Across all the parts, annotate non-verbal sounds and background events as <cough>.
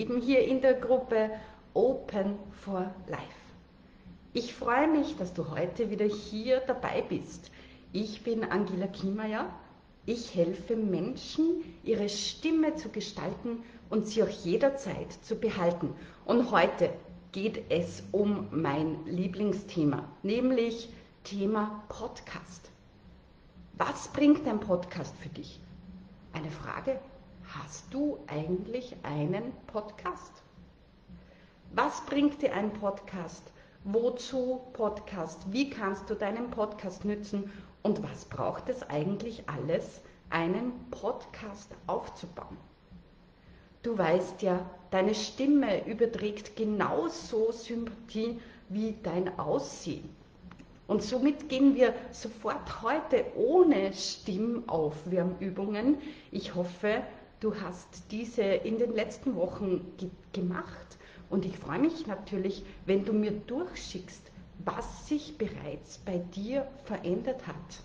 Lieben hier in der Gruppe Open for Life. Ich freue mich, dass du heute wieder hier dabei bist. Ich bin Angela Kiemeyer. Ich helfe Menschen, ihre Stimme zu gestalten und sie auch jederzeit zu behalten. Und heute geht es um mein Lieblingsthema, nämlich Thema Podcast. Was bringt ein Podcast für dich? Eine Frage, hast du eigentlich einen Podcast? Was bringt dir ein Podcast? Wozu Podcast? Wie kannst du deinen Podcast nützen? Und was braucht es eigentlich alles, einen Podcast aufzubauen? Du weißt ja, deine Stimme überträgt genauso Sympathie wie dein Aussehen. Und somit gehen wir sofort heute ohne Stimmaufwärmübungen. Ich hoffe, du hast diese in den letzten Wochen ge gemacht. Und ich freue mich natürlich, wenn du mir durchschickst, was sich bereits bei dir verändert hat.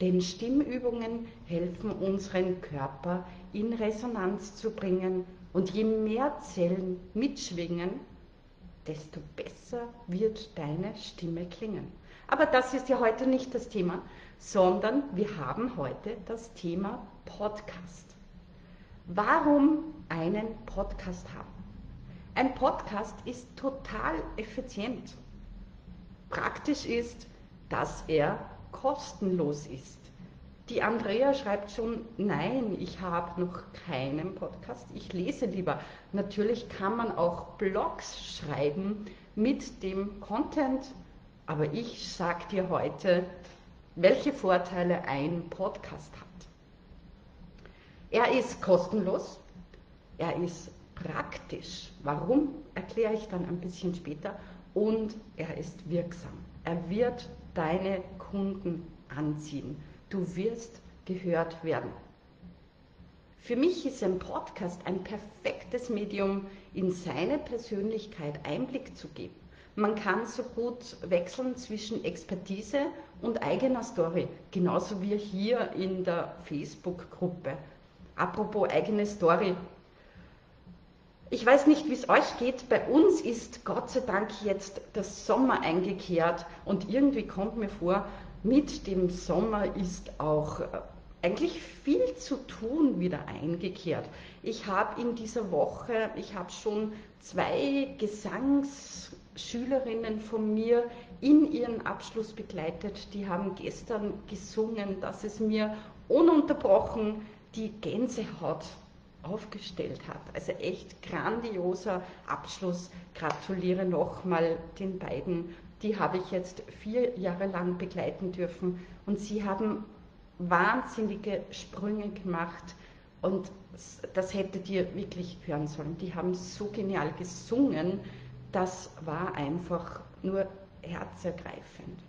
Denn Stimmübungen helfen unseren Körper in Resonanz zu bringen und je mehr Zellen mitschwingen, desto besser wird deine Stimme klingen. Aber das ist ja heute nicht das Thema, sondern wir haben heute das Thema Podcast. Warum einen Podcast haben? Ein Podcast ist total effizient. Praktisch ist, dass er kostenlos ist. Die Andrea schreibt schon, nein, ich habe noch keinen Podcast, ich lese lieber. Natürlich kann man auch Blogs schreiben mit dem Content, aber ich sage dir heute, welche Vorteile ein Podcast hat. Er ist kostenlos, er ist praktisch. Warum, erkläre ich dann ein bisschen später. Und er ist wirksam. Er wird deine Kunden anziehen. Du wirst gehört werden. Für mich ist ein Podcast ein perfektes Medium, in seine Persönlichkeit Einblick zu geben. Man kann so gut wechseln zwischen Expertise und eigener Story, genauso wie hier in der Facebook-Gruppe. Apropos eigene Story. Ich weiß nicht, wie es euch geht. Bei uns ist Gott sei Dank jetzt der Sommer eingekehrt und irgendwie kommt mir vor, mit dem Sommer ist auch äh, eigentlich viel zu tun wieder eingekehrt. Ich habe in dieser Woche, ich habe schon zwei Gesangsschülerinnen von mir in ihren Abschluss begleitet. Die haben gestern gesungen, dass es mir ununterbrochen die Gänsehaut aufgestellt hat. Also echt grandioser Abschluss. Gratuliere nochmal den beiden. Die habe ich jetzt vier Jahre lang begleiten dürfen und sie haben wahnsinnige Sprünge gemacht und das hättet ihr wirklich hören sollen. Die haben so genial gesungen, das war einfach nur herzergreifend.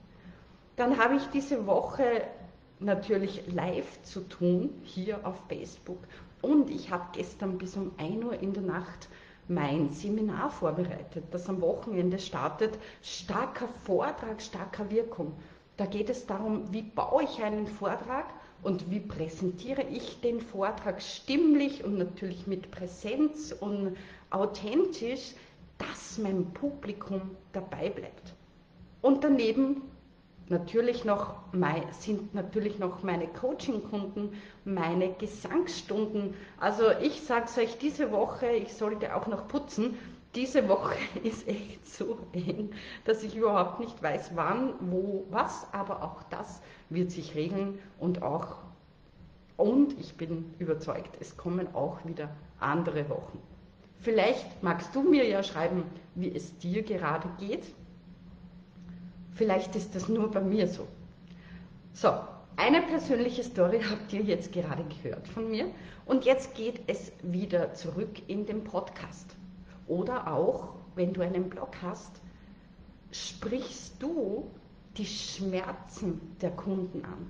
Dann habe ich diese Woche natürlich live zu tun hier auf Facebook und ich habe gestern bis um 1 Uhr in der Nacht mein Seminar vorbereitet, das am Wochenende startet. Starker Vortrag, starker Wirkung. Da geht es darum, wie baue ich einen Vortrag und wie präsentiere ich den Vortrag stimmlich und natürlich mit Präsenz und authentisch, dass mein Publikum dabei bleibt. Und daneben natürlich noch, sind natürlich noch meine Coaching-Kunden, meine Gesangsstunden. Also ich sage es euch, diese Woche, ich sollte auch noch putzen, diese Woche <laughs> ist echt so eng, dass ich überhaupt nicht weiß, wann, wo, was, aber auch das wird sich regeln und auch, und ich bin überzeugt, es kommen auch wieder andere Wochen. Vielleicht magst du mir ja schreiben, wie es dir gerade geht Vielleicht ist das nur bei mir so. So, eine persönliche Story habt ihr jetzt gerade gehört von mir und jetzt geht es wieder zurück in den Podcast. Oder auch, wenn du einen Blog hast, sprichst du die Schmerzen der Kunden an.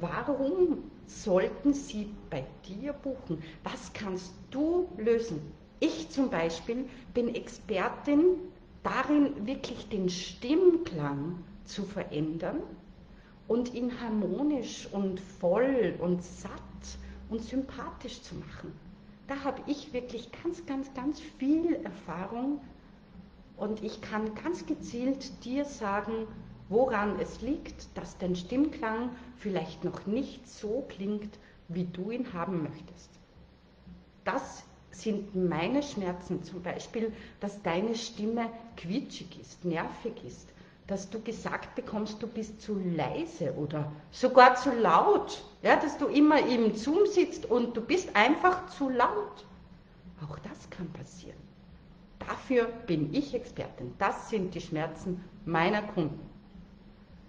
Warum sollten sie bei dir buchen? Was kannst du lösen? Ich zum Beispiel bin Expertin darin wirklich den Stimmklang zu verändern und ihn harmonisch und voll und satt und sympathisch zu machen. da habe ich wirklich ganz, ganz, ganz viel Erfahrung und ich kann ganz gezielt dir sagen, woran es liegt, dass dein Stimmklang vielleicht noch nicht so klingt, wie du ihn haben möchtest. Das sind meine Schmerzen, zum Beispiel, dass deine Stimme quietschig ist, nervig ist, dass du gesagt bekommst, du bist zu leise oder sogar zu laut, ja, dass du immer im Zoom sitzt und du bist einfach zu laut. Auch das kann passieren. Dafür bin ich Expertin. Das sind die Schmerzen meiner Kunden.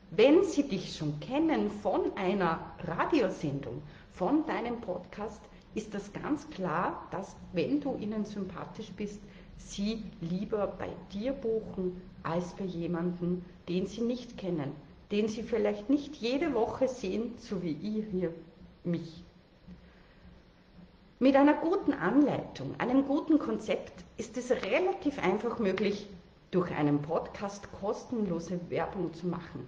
Wenn sie dich schon kennen von einer Radiosendung, von deinem Podcast, ist das ganz klar, dass wenn du ihnen sympathisch bist, sie lieber bei dir buchen als bei jemandem, den sie nicht kennen, den sie vielleicht nicht jede Woche sehen, so wie ihr hier mich. Mit einer guten Anleitung, einem guten Konzept ist es relativ einfach möglich, durch einen Podcast kostenlose Werbung zu machen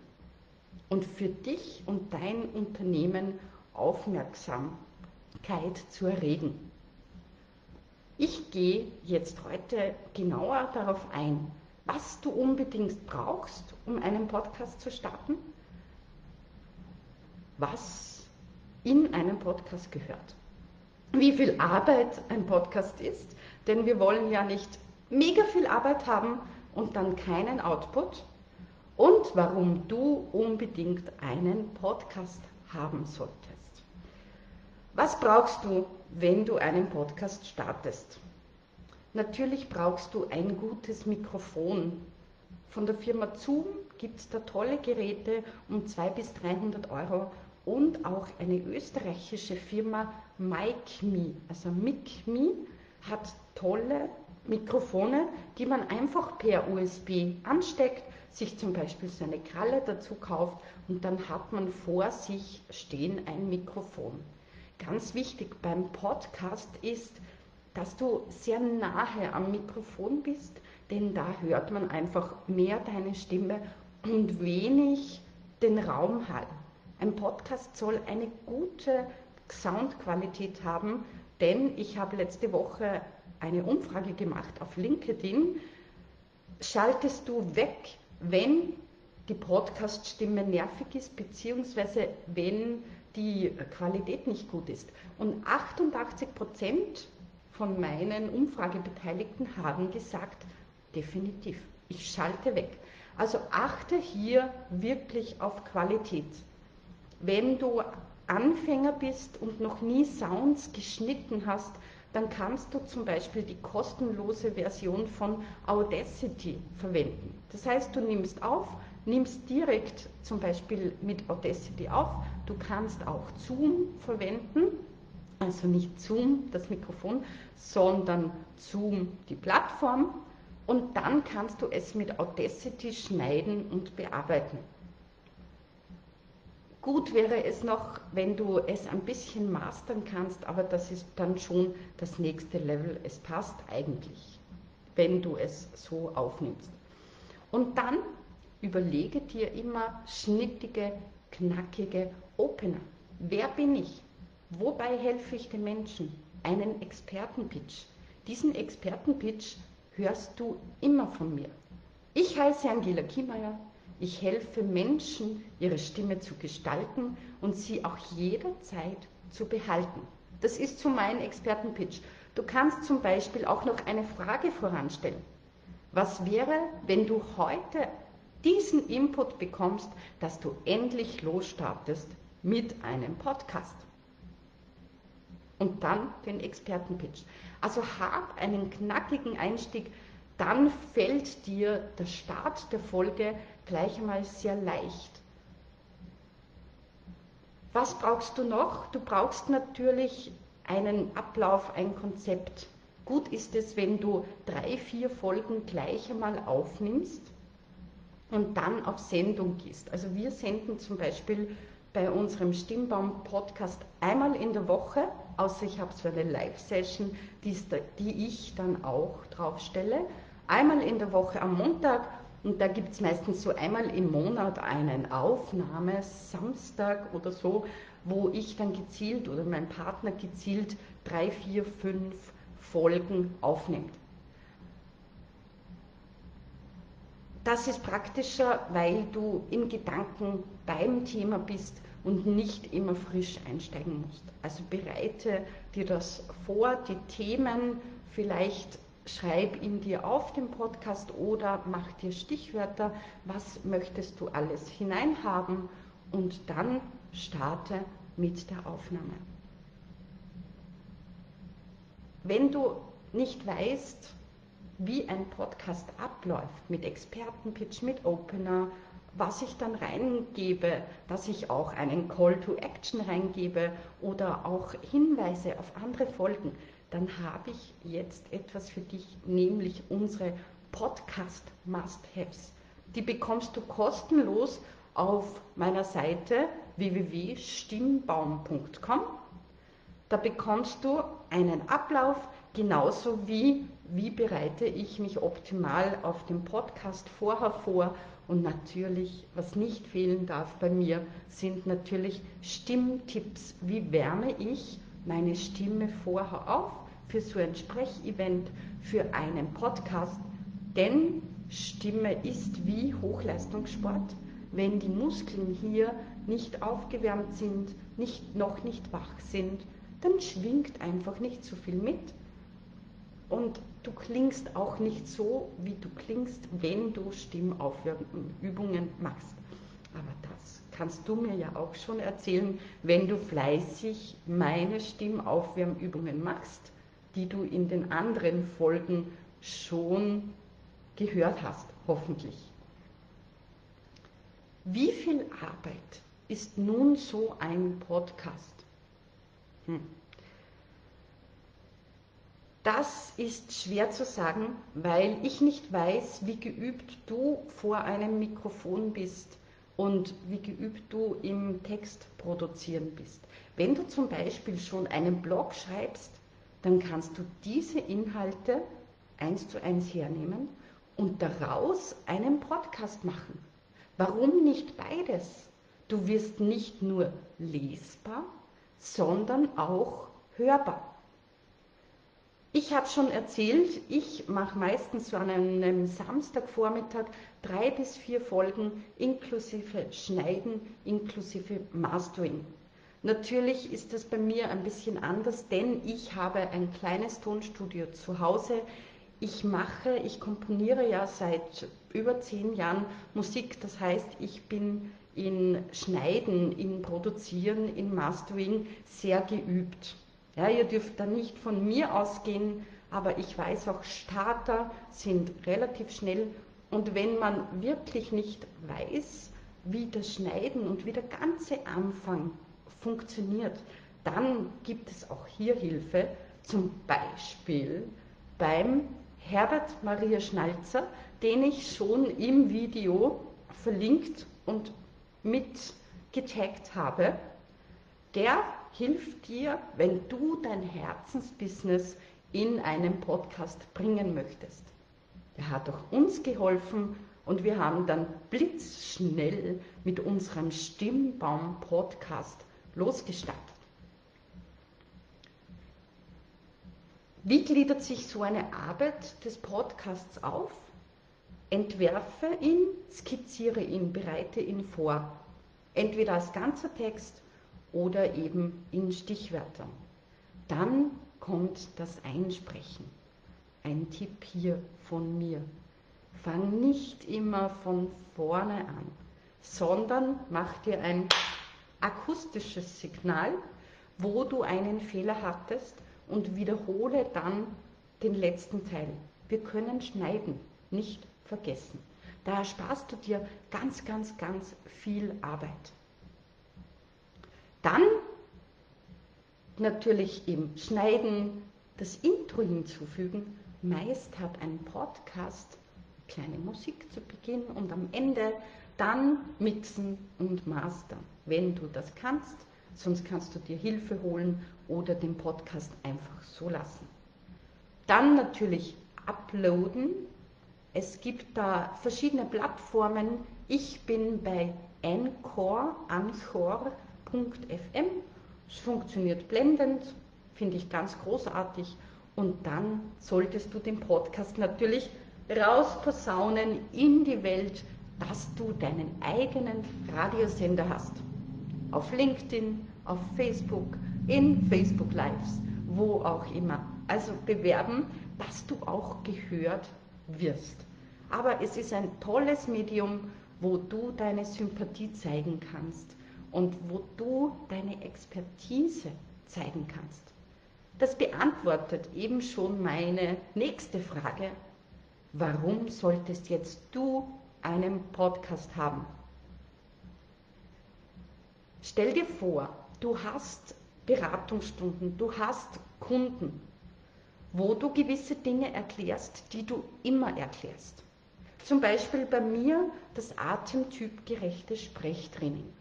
und für dich und dein Unternehmen Aufmerksamkeit zu erregen. Ich gehe jetzt heute genauer darauf ein, was du unbedingt brauchst, um einen Podcast zu starten, was in einem Podcast gehört, wie viel Arbeit ein Podcast ist, denn wir wollen ja nicht mega viel Arbeit haben und dann keinen Output und warum du unbedingt einen Podcast haben solltest. Was brauchst du, wenn du einen Podcast startest? Natürlich brauchst du ein gutes Mikrofon. Von der Firma Zoom gibt es da tolle Geräte um 200 bis 300 Euro und auch eine österreichische Firma MicMe, also MicMe hat tolle Mikrofone, die man einfach per USB ansteckt, sich zum Beispiel so eine Kralle dazu kauft und dann hat man vor sich stehen ein Mikrofon. Ganz wichtig beim Podcast ist, dass du sehr nahe am Mikrofon bist, denn da hört man einfach mehr deine Stimme und wenig den Raumhall. Ein Podcast soll eine gute Soundqualität haben, denn ich habe letzte Woche eine Umfrage gemacht auf LinkedIn. Schaltest du weg, wenn die Podcast-Stimme nervig ist, beziehungsweise wenn die Qualität nicht gut ist? Und 88 Prozent von meinen Umfragebeteiligten haben gesagt, definitiv, ich schalte weg. Also achte hier wirklich auf Qualität. Wenn du Anfänger bist und noch nie Sounds geschnitten hast, dann kannst du zum Beispiel die kostenlose Version von Audacity verwenden. Das heißt, du nimmst auf, nimmst direkt zum Beispiel mit Audacity auf, du kannst auch Zoom verwenden, also nicht Zoom, das Mikrofon, sondern Zoom, die Plattform. Und dann kannst du es mit Audacity schneiden und bearbeiten. Gut wäre es noch, wenn du es ein bisschen mastern kannst, aber das ist dann schon das nächste Level. Es passt eigentlich, wenn du es so aufnimmst. Und dann überlege dir immer schnittige, knackige Opener. Wer bin ich? Wobei helfe ich den Menschen? Einen Expertenpitch. Diesen Expertenpitch hörst du immer von mir. Ich heiße Angela Kiemeier. Ich helfe Menschen, ihre Stimme zu gestalten und sie auch jederzeit zu behalten. Das ist so mein Expertenpitch. Du kannst zum Beispiel auch noch eine Frage voranstellen. Was wäre, wenn du heute diesen Input bekommst, dass du endlich losstartest mit einem Podcast? und dann den Expertenpitch. Also hab einen knackigen Einstieg, dann fällt dir der Start der Folge gleich einmal sehr leicht. Was brauchst du noch? Du brauchst natürlich einen Ablauf, ein Konzept. Gut ist es, wenn du drei, vier Folgen gleich einmal aufnimmst und dann auf Sendung gehst. Also wir senden zum Beispiel bei unserem Stimmbaum-Podcast einmal in der Woche, außer ich habe so eine Live-Session, die, die, ich dann auch draufstelle. Einmal in der Woche am Montag und da gibt es meistens so einmal im Monat einen Aufnahme, Samstag oder so, wo ich dann gezielt oder mein Partner gezielt drei, vier, fünf Folgen aufnimmt. Das ist praktischer, weil du in Gedanken beim Thema bist und nicht immer frisch einsteigen musst. Also bereite dir das vor, die Themen, vielleicht schreib in dir auf dem Podcast oder mach dir Stichwörter, was möchtest du alles hineinhaben und dann starte mit der Aufnahme. Wenn du nicht weißt, wie ein Podcast abläuft, mit Expertenpitch, mit Opener, was ich dann reingebe, dass ich auch einen Call to Action reingebe oder auch Hinweise auf andere Folgen, dann habe ich jetzt etwas für dich, nämlich unsere Podcast Must-Haves. Die bekommst du kostenlos auf meiner Seite www.stimmbaum.com. Da bekommst du einen Ablauf, genauso wie wie bereite ich mich optimal auf den Podcast vorher vor. Und natürlich, was nicht fehlen darf bei mir, sind natürlich Stimmtipps. Wie wärme ich meine Stimme vorher auf für so ein Sprechevent, für einen Podcast? Denn Stimme ist wie Hochleistungssport. Wenn die Muskeln hier nicht aufgewärmt sind, nicht, noch nicht wach sind, dann schwingt einfach nicht so viel mit. Und du klingst auch nicht so, wie du klingst, wenn du Stimmaufübungen machst. Aber das kannst du mir ja auch schon erzählen, wenn du fleißig meine Stimmaufwärmübungen machst, die du in den anderen Folgen schon gehört hast, hoffentlich. Wie viel Arbeit ist nun so ein Podcast? Hm. Das ist schwer zu sagen, weil ich nicht weiß, wie geübt du vor einem Mikrofon bist und wie geübt du im Text produzieren bist. Wenn du zum Beispiel schon einen Blog schreibst, dann kannst du diese Inhalte eins zu eins hernehmen und daraus einen Podcast machen. Warum nicht beides? Du wirst nicht nur lesbar, sondern auch hörbar. Ich habe schon erzählt, ich mache meistens so an einem Samstagvormittag drei bis vier Folgen inklusive Schneiden, inklusive Mastering. Natürlich ist das bei mir ein bisschen anders, denn ich habe ein kleines Tonstudio zu Hause. Ich mache, ich komponiere ja seit über zehn Jahren Musik. Das heißt, ich bin in Schneiden, in Produzieren, in Mastering sehr geübt. Ja, ihr dürft da nicht von mir ausgehen, aber ich weiß auch, Starter sind relativ schnell und wenn man wirklich nicht weiß, wie das Schneiden und wie der ganze Anfang funktioniert, dann gibt es auch hier Hilfe, zum Beispiel beim Herbert Maria Schnalzer, den ich schon im Video verlinkt und mit habe. Der hilft dir, wenn du dein Herzensbusiness in einen Podcast bringen möchtest. Er hat auch uns geholfen und wir haben dann blitzschnell mit unserem Stimmbaum-Podcast losgestartet. Wie gliedert sich so eine Arbeit des Podcasts auf? Entwerfe ihn, skizziere ihn, bereite ihn vor. Entweder als ganzer Text oder eben in Stichwörtern. Dann kommt das Einsprechen. Ein Tipp hier von mir. Fang nicht immer von vorne an, sondern mach dir ein akustisches Signal, wo du einen Fehler hattest und wiederhole dann den letzten Teil. Wir können schneiden, nicht vergessen. Da ersparst du dir ganz, ganz, ganz viel Arbeit. Dann natürlich im Schneiden das Intro hinzufügen. Meist hat ein Podcast kleine Musik zu Beginn und am Ende dann mixen und mastern, wenn du das kannst. Sonst kannst du dir Hilfe holen oder den Podcast einfach so lassen. Dann natürlich uploaden. Es gibt da verschiedene Plattformen. Ich bin bei Encore, Anchor anchor.fm. Es funktioniert blendend, finde ich ganz großartig. Und dann solltest du den Podcast natürlich rausposaunen in die Welt, dass du deinen eigenen Radiosender hast. Auf LinkedIn, auf Facebook, in Facebook Lives, wo auch immer. Also bewerben, dass du auch gehört wirst. Aber es ist ein tolles Medium, wo du deine Sympathie zeigen kannst und wo du deine Expertise zeigen kannst. Das beantwortet eben schon meine nächste Frage. Warum solltest jetzt du einen Podcast haben? Stell dir vor, du hast Beratungsstunden, du hast Kunden, wo du gewisse Dinge erklärst, die du immer erklärst. Zum Beispiel bei mir das atemtypgerechte Sprechtraining.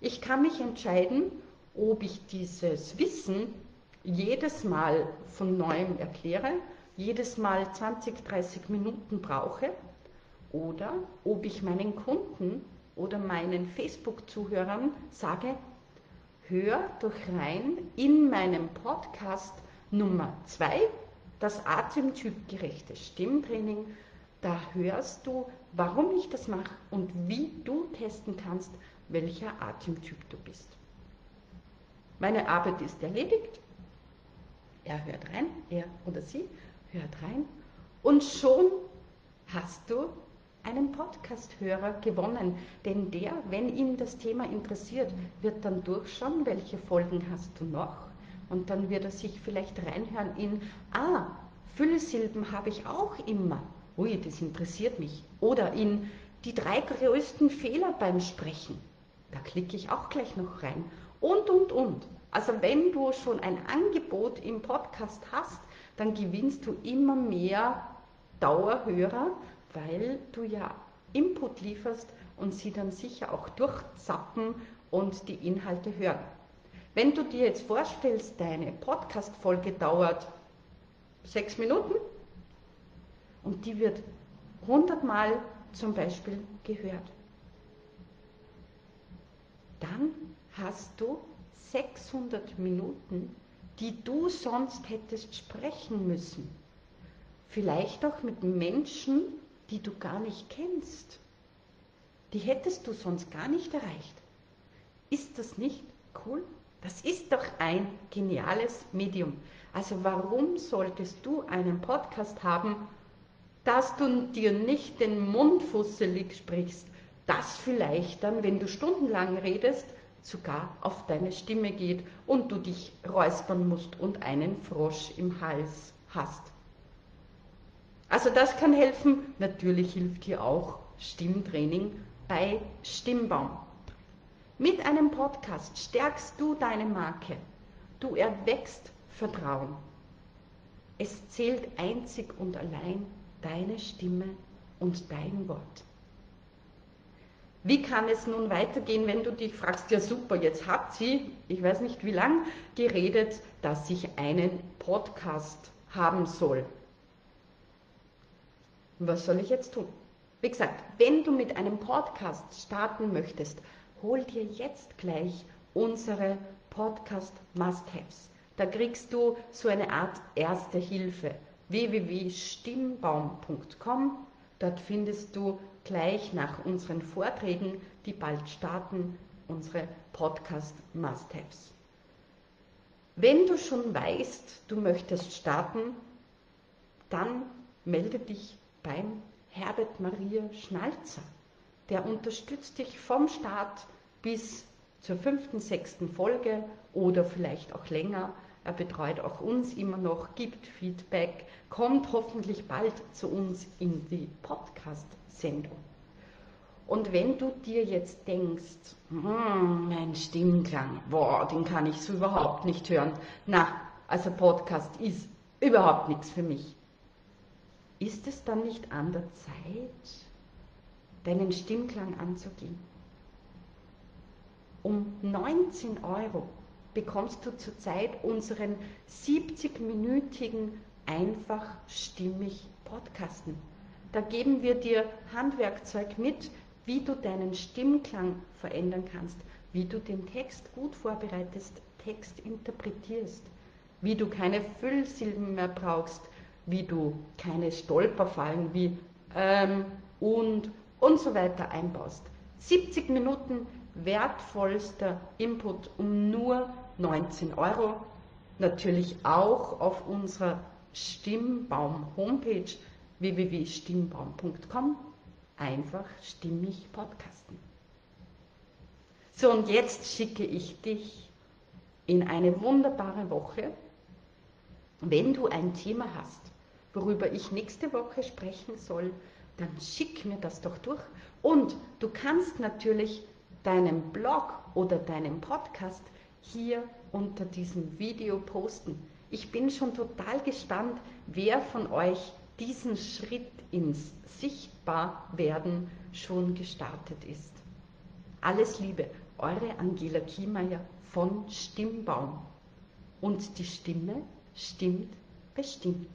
Ich kann mich entscheiden, ob ich dieses Wissen jedes Mal von neuem erkläre, jedes Mal 20, 30 Minuten brauche oder ob ich meinen Kunden oder meinen Facebook-Zuhörern sage, hör doch rein in meinem Podcast Nummer 2, das atemtypgerechte Stimmtraining. Da hörst du, warum ich das mache und wie du testen kannst, welcher Atemtyp du bist. Meine Arbeit ist erledigt. Er hört rein, er oder sie hört rein und schon hast du einen Podcast-Hörer gewonnen. Denn der, wenn ihn das Thema interessiert, wird dann durchschauen, welche Folgen hast du noch. Und dann wird er sich vielleicht reinhören in, ah, Füllsilben habe ich auch immer. Ui, das interessiert mich. Oder in die drei größten Fehler beim Sprechen. Da klicke ich auch gleich noch rein. Und, und, und. Also wenn du schon ein Angebot im Podcast hast, dann gewinnst du immer mehr Dauerhörer weil du ja Input lieferst und sie dann sicher auch durchzappen und die Inhalte hören. Wenn du dir jetzt vorstellst, deine Podcast-Folge dauert sechs Minuten und die wird hundertmal zum Beispiel gehört, dann hast du 600 Minuten, die du sonst hättest sprechen müssen. Vielleicht auch mit Menschen, die du gar nicht kennst. Die hättest du sonst gar nicht erreicht. Ist das nicht cool? Das ist doch ein geniales Medium. Also warum solltest du einen Podcast haben, dass du dir nicht den Mund fusselig sprichst, das vielleicht dann, wenn du stundenlang redest, sogar auf deine Stimme geht und du dich räuspern musst und einen Frosch im Hals hast. Also das kann helfen. Natürlich hilft hier auch Stimmtraining bei Stimmbaum. Mit einem Podcast stärkst du deine Marke. Du erwächst Vertrauen. Es zählt einzig und allein deine Stimme und dein Wort. Wie kann es nun weitergehen, wenn du dich fragst, ja super, jetzt hat sie, ich weiß nicht wie lang, geredet, dass ich einen Podcast haben soll. Was soll ich jetzt tun? Wie gesagt, wenn du mit einem Podcast starten möchtest, hol dir jetzt gleich unsere Podcast Must-Haves. Da kriegst du so eine Art erste Hilfe. www.stimmbaum.com. Dort findest du gleich nach unseren Vorträgen, die bald starten, unsere Podcast Must-Haves. Wenn du schon weißt, du möchtest starten, dann melde dich beim Herbert Maria Schnalzer. Der unterstützt dich vom Start bis zur fünften, sechsten Folge oder vielleicht auch länger. Er betreut auch uns immer noch, gibt Feedback, kommt hoffentlich bald zu uns in die Podcast-Sendung. Und wenn du dir jetzt denkst, hm, mein Stimmklang, boah, den kann ich so überhaupt nicht hören. Na, also Podcast ist überhaupt nichts für mich. Ist es dann nicht an der Zeit, deinen Stimmklang anzugehen? Um 19 Euro bekommst du zurzeit unseren 70-minütigen einfach stimmig Podcasten. Da geben wir dir Handwerkzeug mit, wie du deinen Stimmklang verändern kannst, wie du den Text gut vorbereitest, Text interpretierst, wie du keine Füllsilben mehr brauchst, wie du keine Stolperfallen wie ähm, und und so weiter einbaust. 70 Minuten wertvollster Input um nur 19 Euro. Natürlich auch auf unserer Stimmbaum Homepage www.stimmbaum.com einfach stimmig podcasten. So, und jetzt schicke ich dich in eine wunderbare Woche. Wenn du ein Thema hast, worüber ich nächste Woche sprechen soll, dann schick mir das doch durch. Und du kannst natürlich deinen Blog oder deinen Podcast hier unter diesem Video posten. Ich bin schon total gespannt, wer von euch diesen Schritt ins Sichtbarwerden schon gestartet ist. Alles Liebe, eure Angela Kiemeier von Stimmbaum. Und die Stimme stimmt bestimmt.